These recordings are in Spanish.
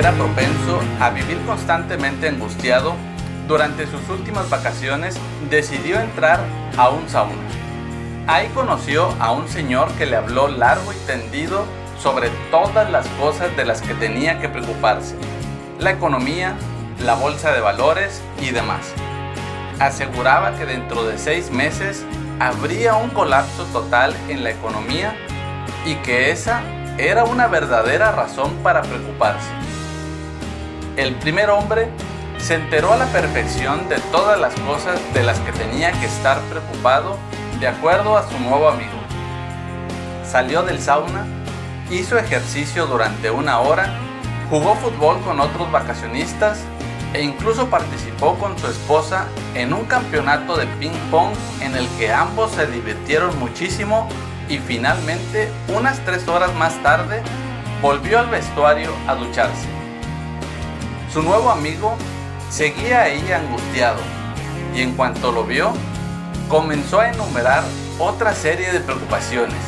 era propenso a vivir constantemente angustiado, durante sus últimas vacaciones decidió entrar a un sauna. Ahí conoció a un señor que le habló largo y tendido sobre todas las cosas de las que tenía que preocuparse. La economía, la bolsa de valores y demás. Aseguraba que dentro de seis meses habría un colapso total en la economía y que esa era una verdadera razón para preocuparse. El primer hombre se enteró a la perfección de todas las cosas de las que tenía que estar preocupado de acuerdo a su nuevo amigo. Salió del sauna, hizo ejercicio durante una hora, jugó fútbol con otros vacacionistas e incluso participó con su esposa en un campeonato de ping pong en el que ambos se divirtieron muchísimo y finalmente, unas tres horas más tarde, volvió al vestuario a ducharse. Su nuevo amigo seguía ahí angustiado y en cuanto lo vio, comenzó a enumerar otra serie de preocupaciones.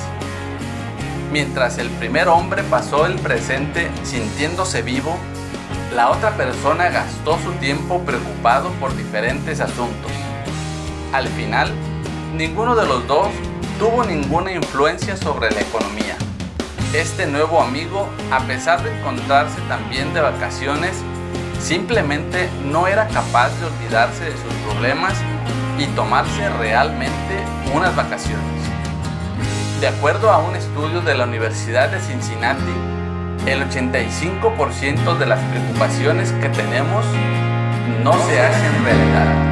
Mientras el primer hombre pasó el presente sintiéndose vivo, la otra persona gastó su tiempo preocupado por diferentes asuntos. Al final, ninguno de los dos tuvo ninguna influencia sobre la economía. Este nuevo amigo, a pesar de encontrarse también de vacaciones, simplemente no era capaz de olvidarse de sus problemas y tomarse realmente unas vacaciones. De acuerdo a un estudio de la Universidad de Cincinnati, el 85% de las preocupaciones que tenemos no se hacen realidad.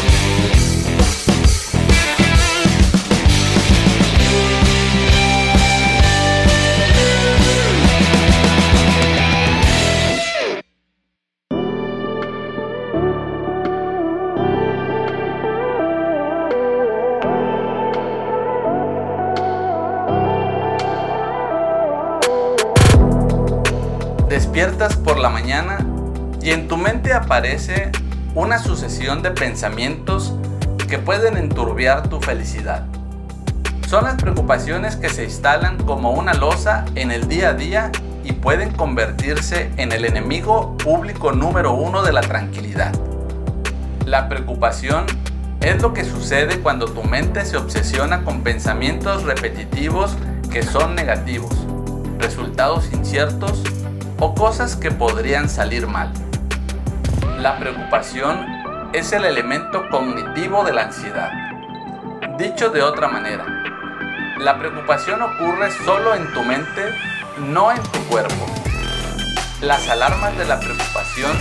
Despiertas por la mañana y en tu mente aparece una sucesión de pensamientos que pueden enturbiar tu felicidad. Son las preocupaciones que se instalan como una losa en el día a día y pueden convertirse en el enemigo público número uno de la tranquilidad. La preocupación es lo que sucede cuando tu mente se obsesiona con pensamientos repetitivos que son negativos, resultados inciertos o cosas que podrían salir mal. La preocupación es el elemento cognitivo de la ansiedad. Dicho de otra manera, la preocupación ocurre solo en tu mente, no en tu cuerpo. Las alarmas de la preocupación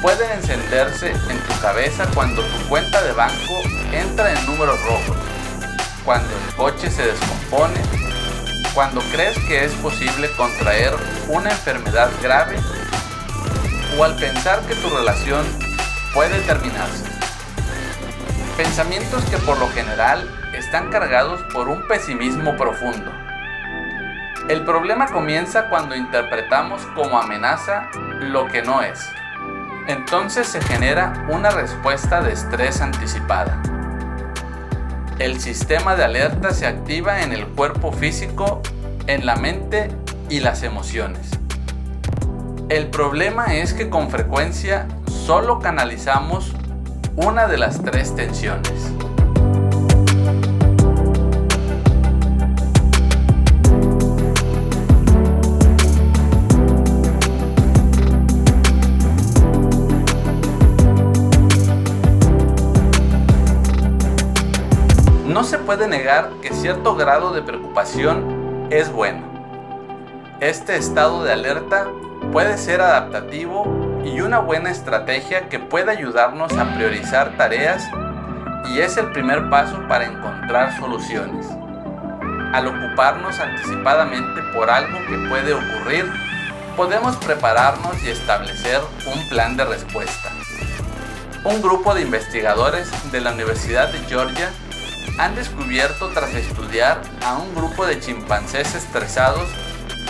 pueden encenderse en tu cabeza cuando tu cuenta de banco entra en números rojos, cuando el coche se descompone cuando crees que es posible contraer una enfermedad grave o al pensar que tu relación puede terminarse. Pensamientos que por lo general están cargados por un pesimismo profundo. El problema comienza cuando interpretamos como amenaza lo que no es. Entonces se genera una respuesta de estrés anticipada el sistema de alerta se activa en el cuerpo físico, en la mente y las emociones. El problema es que con frecuencia solo canalizamos una de las tres tensiones. Se puede negar que cierto grado de preocupación es bueno. Este estado de alerta puede ser adaptativo y una buena estrategia que puede ayudarnos a priorizar tareas y es el primer paso para encontrar soluciones. Al ocuparnos anticipadamente por algo que puede ocurrir, podemos prepararnos y establecer un plan de respuesta. Un grupo de investigadores de la Universidad de Georgia han descubierto tras estudiar a un grupo de chimpancés estresados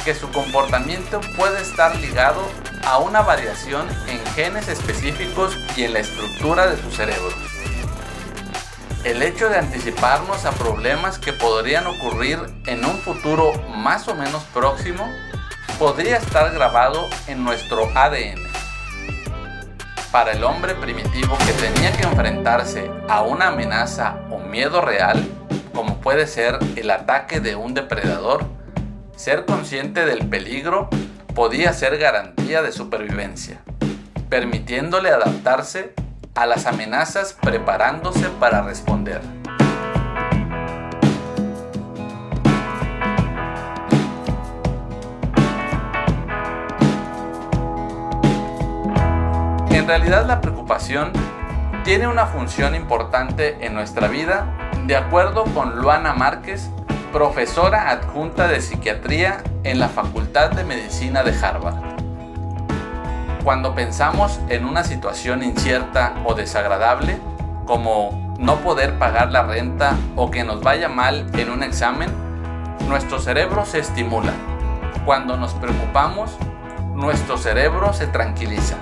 que su comportamiento puede estar ligado a una variación en genes específicos y en la estructura de su cerebro. El hecho de anticiparnos a problemas que podrían ocurrir en un futuro más o menos próximo podría estar grabado en nuestro ADN. Para el hombre primitivo que tenía que enfrentarse a una amenaza o miedo real, como puede ser el ataque de un depredador, ser consciente del peligro podía ser garantía de supervivencia, permitiéndole adaptarse a las amenazas preparándose para responder. En realidad la preocupación tiene una función importante en nuestra vida, de acuerdo con Luana Márquez, profesora adjunta de psiquiatría en la Facultad de Medicina de Harvard. Cuando pensamos en una situación incierta o desagradable, como no poder pagar la renta o que nos vaya mal en un examen, nuestro cerebro se estimula. Cuando nos preocupamos, nuestro cerebro se tranquiliza.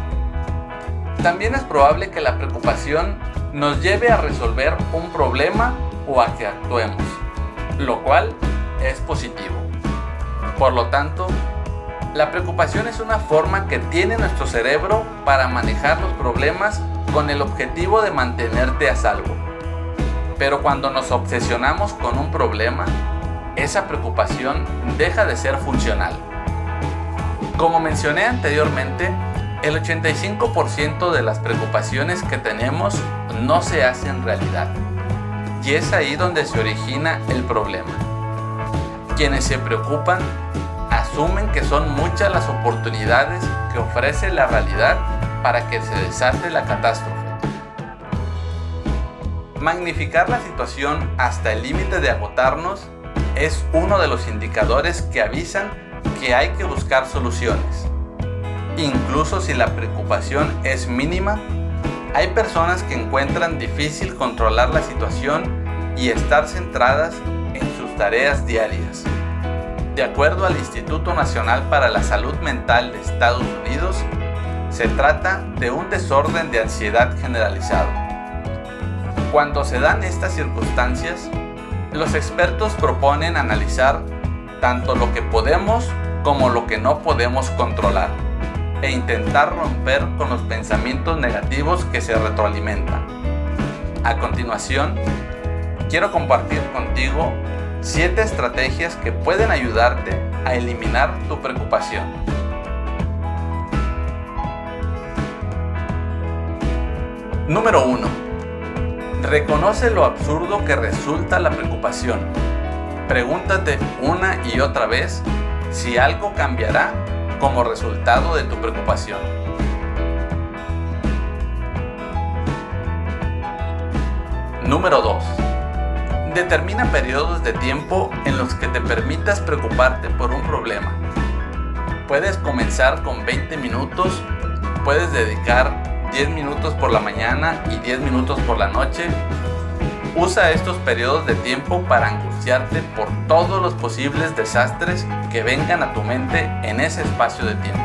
También es probable que la preocupación nos lleve a resolver un problema o a que actuemos, lo cual es positivo. Por lo tanto, la preocupación es una forma que tiene nuestro cerebro para manejar los problemas con el objetivo de mantenerte a salvo. Pero cuando nos obsesionamos con un problema, esa preocupación deja de ser funcional. Como mencioné anteriormente, el 85% de las preocupaciones que tenemos no se hacen realidad. Y es ahí donde se origina el problema. Quienes se preocupan asumen que son muchas las oportunidades que ofrece la realidad para que se desate la catástrofe. Magnificar la situación hasta el límite de agotarnos es uno de los indicadores que avisan que hay que buscar soluciones. Incluso si la preocupación es mínima, hay personas que encuentran difícil controlar la situación y estar centradas en sus tareas diarias. De acuerdo al Instituto Nacional para la Salud Mental de Estados Unidos, se trata de un desorden de ansiedad generalizado. Cuando se dan estas circunstancias, los expertos proponen analizar tanto lo que podemos como lo que no podemos controlar e intentar romper con los pensamientos negativos que se retroalimentan. A continuación, quiero compartir contigo 7 estrategias que pueden ayudarte a eliminar tu preocupación. Número 1. Reconoce lo absurdo que resulta la preocupación. Pregúntate una y otra vez si algo cambiará como resultado de tu preocupación. Número 2. Determina periodos de tiempo en los que te permitas preocuparte por un problema. Puedes comenzar con 20 minutos, puedes dedicar 10 minutos por la mañana y 10 minutos por la noche. Usa estos periodos de tiempo para angustiarte por todos los posibles desastres que vengan a tu mente en ese espacio de tiempo.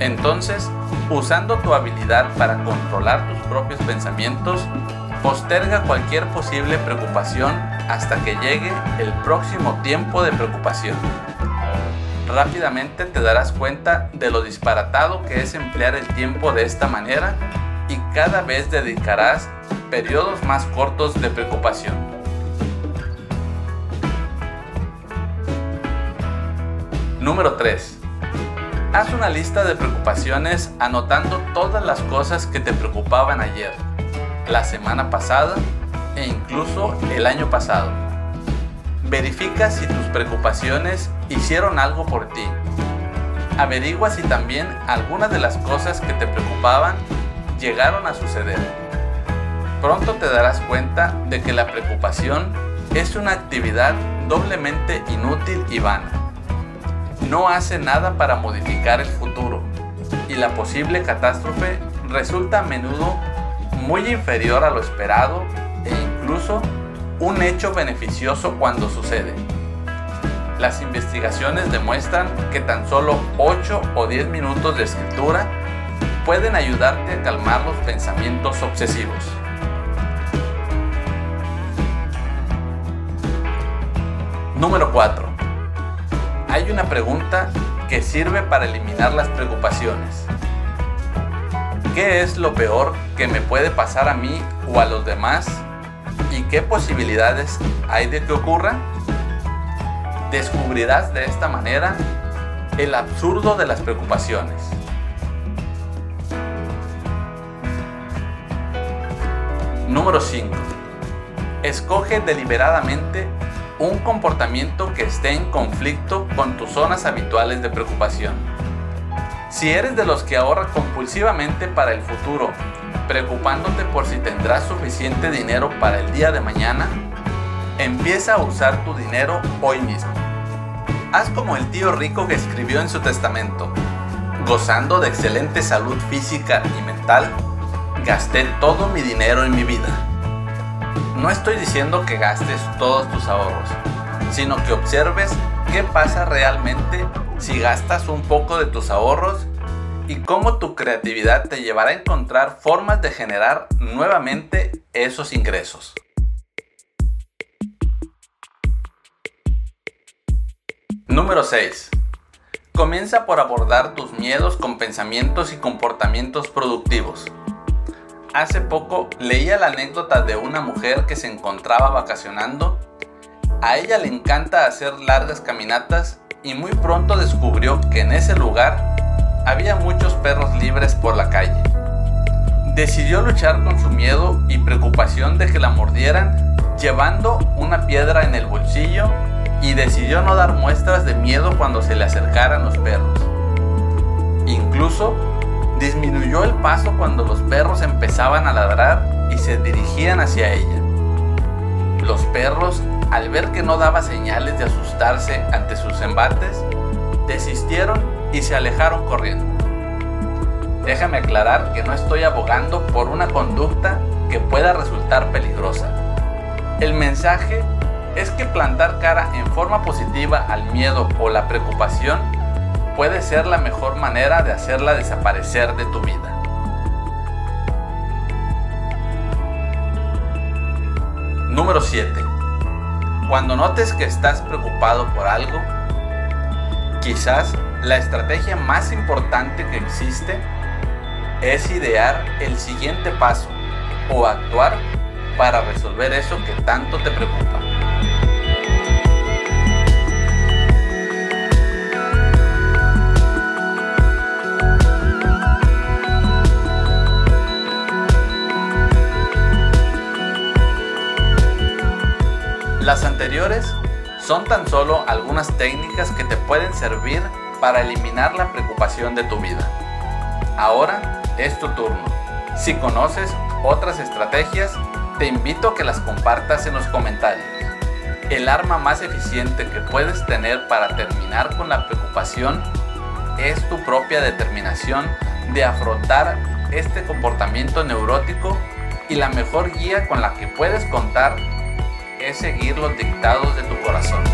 Entonces, usando tu habilidad para controlar tus propios pensamientos, posterga cualquier posible preocupación hasta que llegue el próximo tiempo de preocupación. Rápidamente te darás cuenta de lo disparatado que es emplear el tiempo de esta manera y cada vez dedicarás periodos más cortos de preocupación. Número 3. Haz una lista de preocupaciones anotando todas las cosas que te preocupaban ayer, la semana pasada e incluso el año pasado. Verifica si tus preocupaciones hicieron algo por ti. Averigua si también algunas de las cosas que te preocupaban llegaron a suceder. Pronto te darás cuenta de que la preocupación es una actividad doblemente inútil y vana. No hace nada para modificar el futuro y la posible catástrofe resulta a menudo muy inferior a lo esperado e incluso un hecho beneficioso cuando sucede. Las investigaciones demuestran que tan solo 8 o 10 minutos de escritura pueden ayudarte a calmar los pensamientos obsesivos. Número 4. Hay una pregunta que sirve para eliminar las preocupaciones. ¿Qué es lo peor que me puede pasar a mí o a los demás? ¿Y qué posibilidades hay de que ocurra? Descubrirás de esta manera el absurdo de las preocupaciones. Número 5. Escoge deliberadamente un comportamiento que esté en conflicto con tus zonas habituales de preocupación. Si eres de los que ahorra compulsivamente para el futuro, preocupándote por si tendrás suficiente dinero para el día de mañana, empieza a usar tu dinero hoy mismo. Haz como el tío rico que escribió en su testamento. Gozando de excelente salud física y mental, gasté todo mi dinero en mi vida. No estoy diciendo que gastes todos tus ahorros, sino que observes qué pasa realmente si gastas un poco de tus ahorros y cómo tu creatividad te llevará a encontrar formas de generar nuevamente esos ingresos. Número 6. Comienza por abordar tus miedos con pensamientos y comportamientos productivos. Hace poco leía la anécdota de una mujer que se encontraba vacacionando. A ella le encanta hacer largas caminatas y muy pronto descubrió que en ese lugar había muchos perros libres por la calle. Decidió luchar con su miedo y preocupación de que la mordieran llevando una piedra en el bolsillo y decidió no dar muestras de miedo cuando se le acercaran los perros. Incluso disminuyó el paso cuando los perros empezaban a ladrar y se dirigían hacia ella. Los perros al ver que no daba señales de asustarse ante sus embates, desistieron y se alejaron corriendo. Déjame aclarar que no estoy abogando por una conducta que pueda resultar peligrosa. El mensaje es que plantar cara en forma positiva al miedo o la preocupación puede ser la mejor manera de hacerla desaparecer de tu vida. Número 7 cuando notes que estás preocupado por algo, quizás la estrategia más importante que existe es idear el siguiente paso o actuar para resolver eso que tanto te preocupa. Las anteriores son tan solo algunas técnicas que te pueden servir para eliminar la preocupación de tu vida. Ahora es tu turno. Si conoces otras estrategias, te invito a que las compartas en los comentarios. El arma más eficiente que puedes tener para terminar con la preocupación es tu propia determinación de afrontar este comportamiento neurótico y la mejor guía con la que puedes contar es seguir los dictados de tu corazón.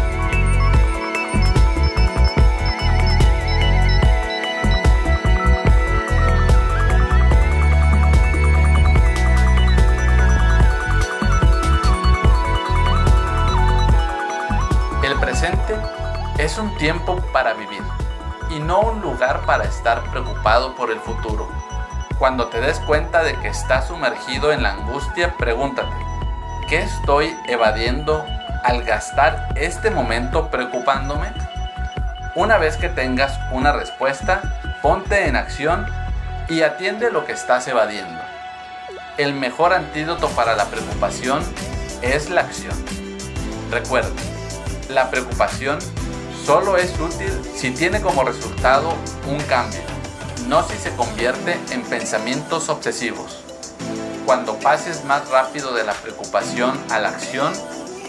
El presente es un tiempo para vivir y no un lugar para estar preocupado por el futuro. Cuando te des cuenta de que estás sumergido en la angustia, pregúntate, qué estoy evadiendo al gastar este momento preocupándome? Una vez que tengas una respuesta, ponte en acción y atiende lo que estás evadiendo. El mejor antídoto para la preocupación es la acción. Recuerda, la preocupación solo es útil si tiene como resultado un cambio, no si se convierte en pensamientos obsesivos. Cuando pases más rápido de la preocupación a la acción,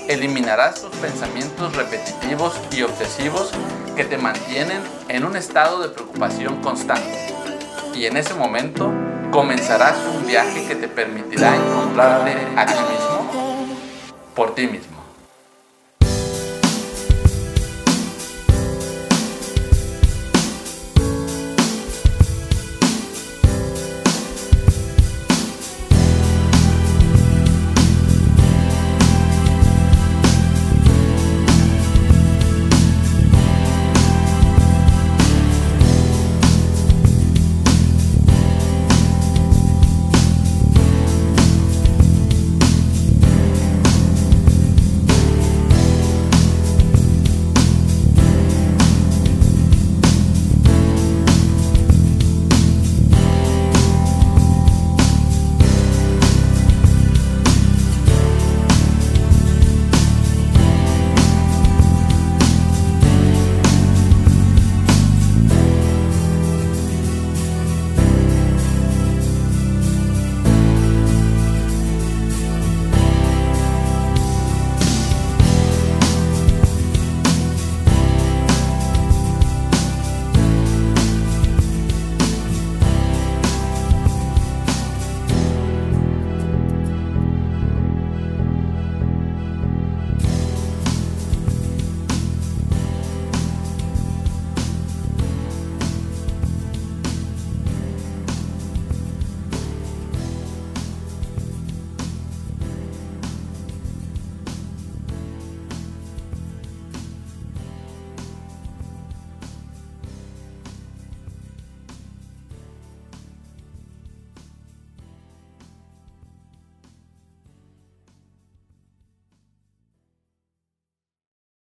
eliminarás tus pensamientos repetitivos y obsesivos que te mantienen en un estado de preocupación constante. Y en ese momento comenzarás un viaje que te permitirá encontrarte a ti mismo por ti mismo.